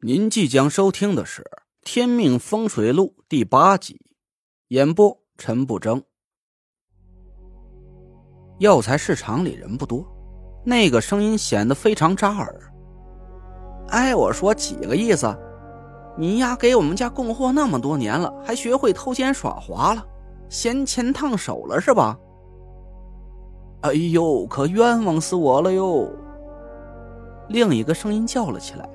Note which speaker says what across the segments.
Speaker 1: 您即将收听的是《天命风水录》第八集，演播陈不争。药材市场里人不多，那个声音显得非常扎耳。哎，我说几个意思？你丫给我们家供货那么多年了，还学会偷奸耍滑了，嫌钱烫手了是吧？哎呦，可冤枉死我了哟！另一个声音叫了起来。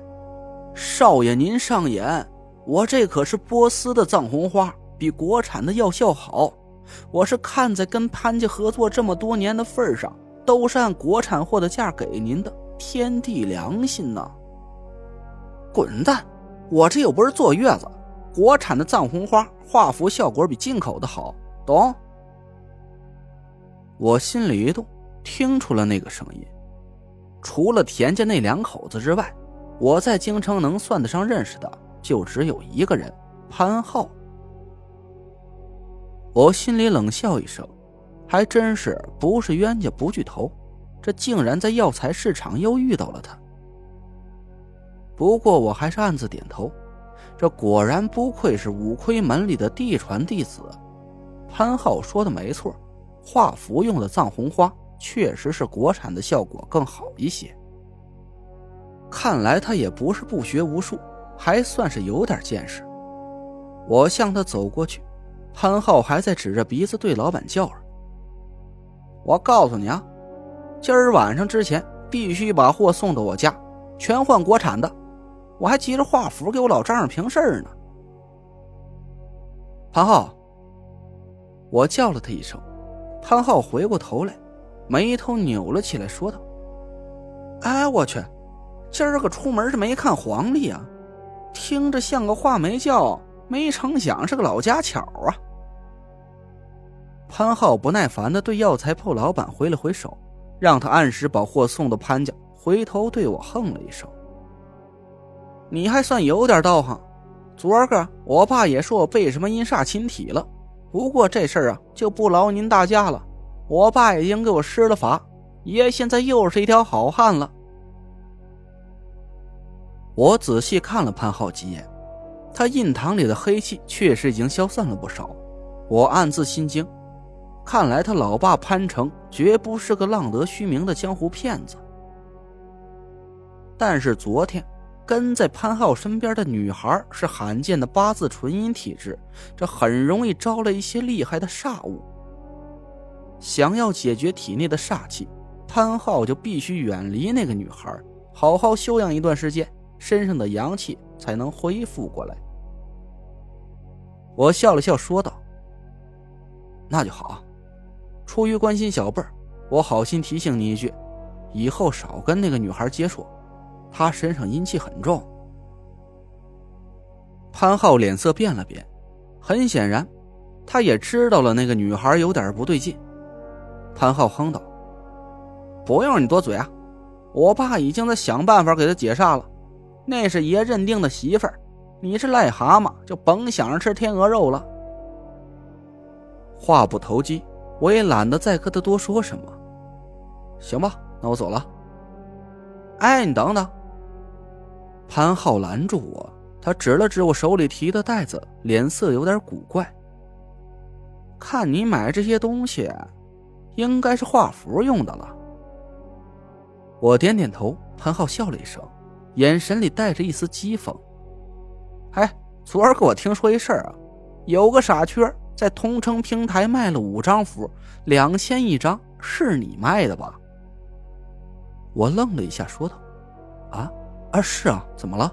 Speaker 1: 少爷，您上眼，我这可是波斯的藏红花，比国产的药效好。我是看在跟潘家合作这么多年的份上，都是按国产货的价给您的，天地良心呐！滚蛋！我这又不是坐月子，国产的藏红花画符效果比进口的好，懂？我心里一动，听出了那个声音，除了田家那两口子之外。我在京城能算得上认识的，就只有一个人，潘浩。我心里冷笑一声，还真是不是冤家不聚头，这竟然在药材市场又遇到了他。不过我还是暗自点头，这果然不愧是五魁门里的嫡传弟子。潘浩说的没错，画符用的藏红花确实是国产的效果更好一些。看来他也不是不学无术，还算是有点见识。我向他走过去，潘浩还在指着鼻子对老板叫着：“我告诉你啊，今儿晚上之前必须把货送到我家，全换国产的。我还急着画符给我老丈人平事儿呢。”潘浩，我叫了他一声，潘浩回过头来，眉头扭了起来，说道：“哎，我去！”今儿个出门是没看黄历啊，听着像个话没叫，没成想是个老家巧啊。潘浩不耐烦的对药材铺老板挥了挥手，让他按时把货送到潘家，回头对我哼了一声：“你还算有点道行。昨儿个我爸也说我被什么阴煞侵体了，不过这事儿啊就不劳您大驾了，我爸已经给我施了法，爷现在又是一条好汉了。”我仔细看了潘浩几眼，他印堂里的黑气确实已经消散了不少。我暗自心惊，看来他老爸潘成绝不是个浪得虚名的江湖骗子。但是昨天跟在潘浩身边的女孩是罕见的八字纯阴体质，这很容易招来一些厉害的煞物。想要解决体内的煞气，潘浩就必须远离那个女孩，好好休养一段时间。身上的阳气才能恢复过来。我笑了笑，说道：“那就好。出于关心小辈儿，我好心提醒你一句，以后少跟那个女孩接触，她身上阴气很重。”潘浩脸色变了变，很显然，他也知道了那个女孩有点不对劲。潘浩哼道：“不用你多嘴啊，我爸已经在想办法给他解煞了。”那是爷认定的媳妇儿，你是癞蛤蟆，就甭想着吃天鹅肉了。话不投机，我也懒得再跟他多说什么。行吧，那我走了。哎，你等等！潘浩拦住我，他指了指我手里提的袋子，脸色有点古怪。看你买这些东西，应该是画符用的了。我点点头，潘浩笑了一声。眼神里带着一丝讥讽。哎，昨儿个我听说一事儿啊，有个傻缺在同城平台卖了五张符，两千一张，是你卖的吧？我愣了一下，说道：“啊啊，是啊，怎么了？”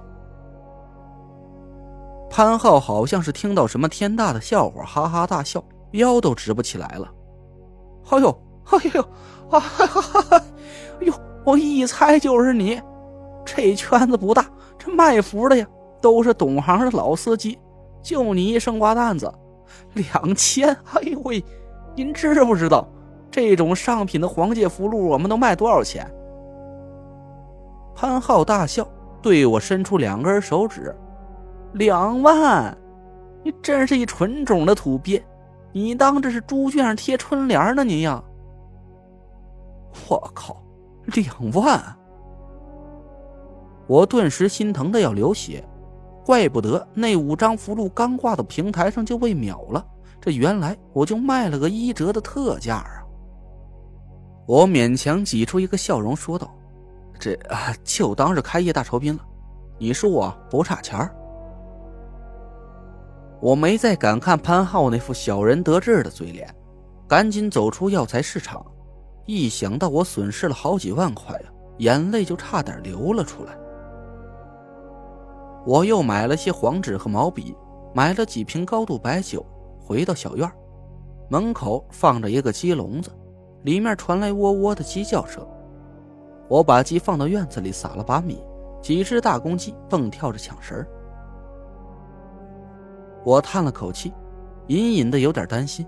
Speaker 1: 潘浩好像是听到什么天大的笑话，哈哈大笑，腰都直不起来了。哎呦，哎呦，啊哈哈哈哈！哎呦，我一猜就是你。这圈子不大，这卖符的呀都是懂行的老司机，就你一生瓜蛋子，两千！哎呦喂，您知不知道这种上品的黄界符箓我们能卖多少钱？潘浩大笑，对我伸出两根手指：“两万！你真是一纯种的土鳖！你当这是猪圈上贴春联呢？你呀！我靠，两万！”我顿时心疼的要流血。怪不得那五张符箓刚挂到平台上就被秒了，这原来我就卖了个一折的特价啊！我勉强挤出一个笑容说道：“这啊，就当是开业大酬宾了，你说我不差钱儿。”我没再敢看潘浩那副小人得志的嘴脸，赶紧走出药材市场。一想到我损失了好几万块呀，眼泪就差点流了出来。我又买了些黄纸和毛笔，买了几瓶高度白酒，回到小院门口放着一个鸡笼子，里面传来喔喔的鸡叫声。我把鸡放到院子里，撒了把米，几只大公鸡蹦跳着抢食。我叹了口气，隐隐的有点担心，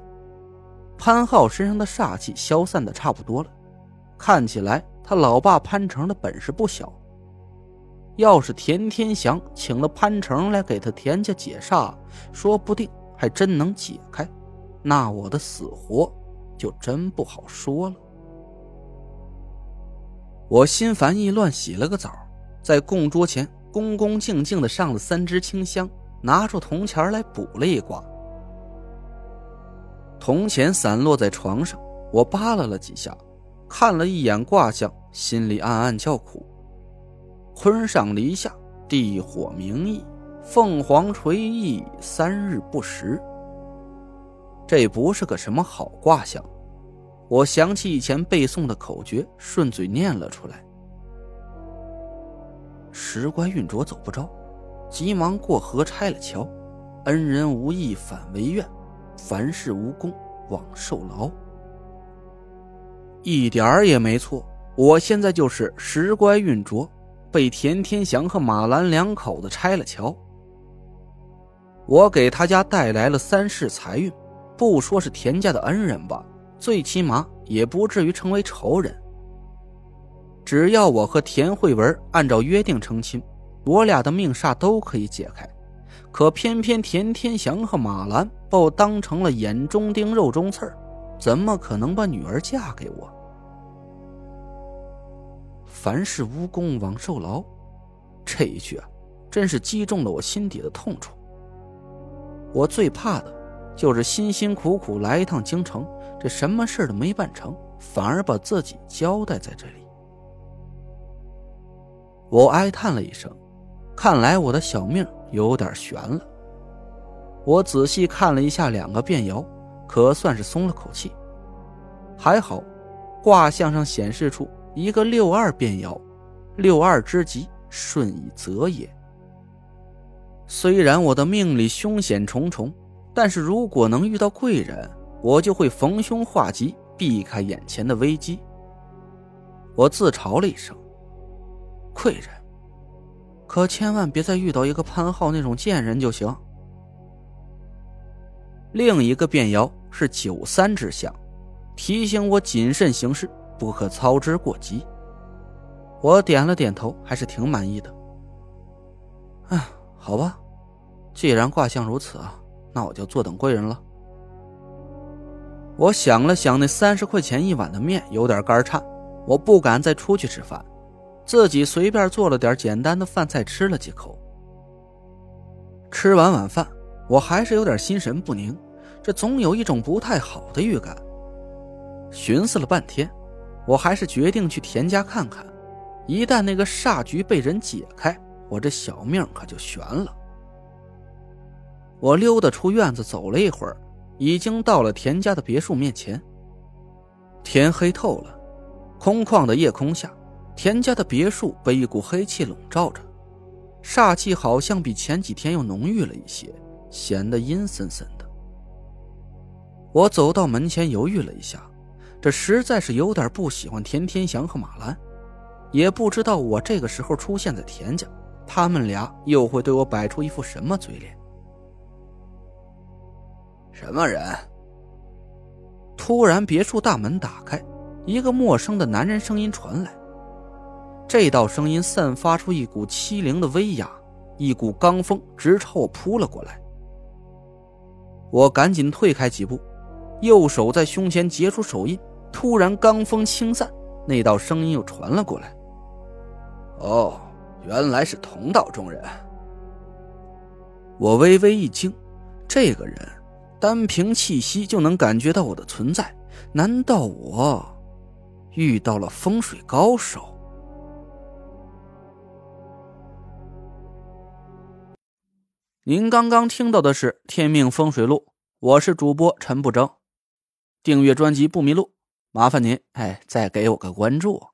Speaker 1: 潘浩身上的煞气消散的差不多了，看起来他老爸潘成的本事不小。要是田天祥请了潘成来给他田家解煞，说不定还真能解开，那我的死活就真不好说了。我心烦意乱，洗了个澡，在供桌前恭恭敬敬的上了三支清香，拿出铜钱来补了一卦。铜钱散落在床上，我扒拉了几下，看了一眼卦象，心里暗暗叫苦。坤上离下，地火明熠，凤凰垂翼，三日不食。这不是个什么好卦象。我想起以前背诵的口诀，顺嘴念了出来：“时乖运浊走不着，急忙过河拆了桥，恩人无义反为怨，凡事无功枉受劳。”一点儿也没错，我现在就是时乖运浊。被田天祥和马兰两口子拆了桥，我给他家带来了三世财运，不说是田家的恩人吧，最起码也不至于成为仇人。只要我和田慧文按照约定成亲，我俩的命煞都可以解开。可偏偏田天祥和马兰把我当成了眼中钉、肉中刺怎么可能把女儿嫁给我？凡事无功枉受劳，这一句啊，真是击中了我心底的痛处。我最怕的，就是辛辛苦苦来一趟京城，这什么事都没办成，反而把自己交代在这里。我哀叹了一声，看来我的小命有点悬了。我仔细看了一下两个变爻，可算是松了口气。还好，卦象上显示出。一个六二变爻，六二之吉，顺以则也。虽然我的命里凶险重重，但是如果能遇到贵人，我就会逢凶化吉，避开眼前的危机。我自嘲了一声：“贵人，可千万别再遇到一个潘浩那种贱人就行。”另一个变爻是九三之象，提醒我谨慎行事。不可操之过急。我点了点头，还是挺满意的。哎，好吧，既然卦象如此，那我就坐等贵人了。我想了想，那三十块钱一碗的面有点干颤，我不敢再出去吃饭，自己随便做了点简单的饭菜吃了几口。吃完晚饭，我还是有点心神不宁，这总有一种不太好的预感。寻思了半天。我还是决定去田家看看，一旦那个煞局被人解开，我这小命可就悬了。我溜达出院子，走了一会儿，已经到了田家的别墅面前。天黑透了，空旷的夜空下，田家的别墅被一股黑气笼罩着，煞气好像比前几天又浓郁了一些，显得阴森森的。我走到门前，犹豫了一下。这实在是有点不喜欢田天祥和马兰，也不知道我这个时候出现在田家，他们俩又会对我摆出一副什么嘴脸。
Speaker 2: 什么人？
Speaker 1: 突然，别墅大门打开，一个陌生的男人声音传来。这道声音散发出一股凄凉的威压，一股罡风直朝我扑了过来。我赶紧退开几步，右手在胸前结出手印。突然，罡风轻散，那道声音又传了过来：“
Speaker 2: 哦，
Speaker 1: 原来是同道中人。我微微一惊，这个人单凭气息就能感觉到我的存在，难道我遇到了风水高手？您刚刚听到的是《天命风水录》，我是主播陈不争。订阅专辑不迷路，麻烦您哎，再给我个关注。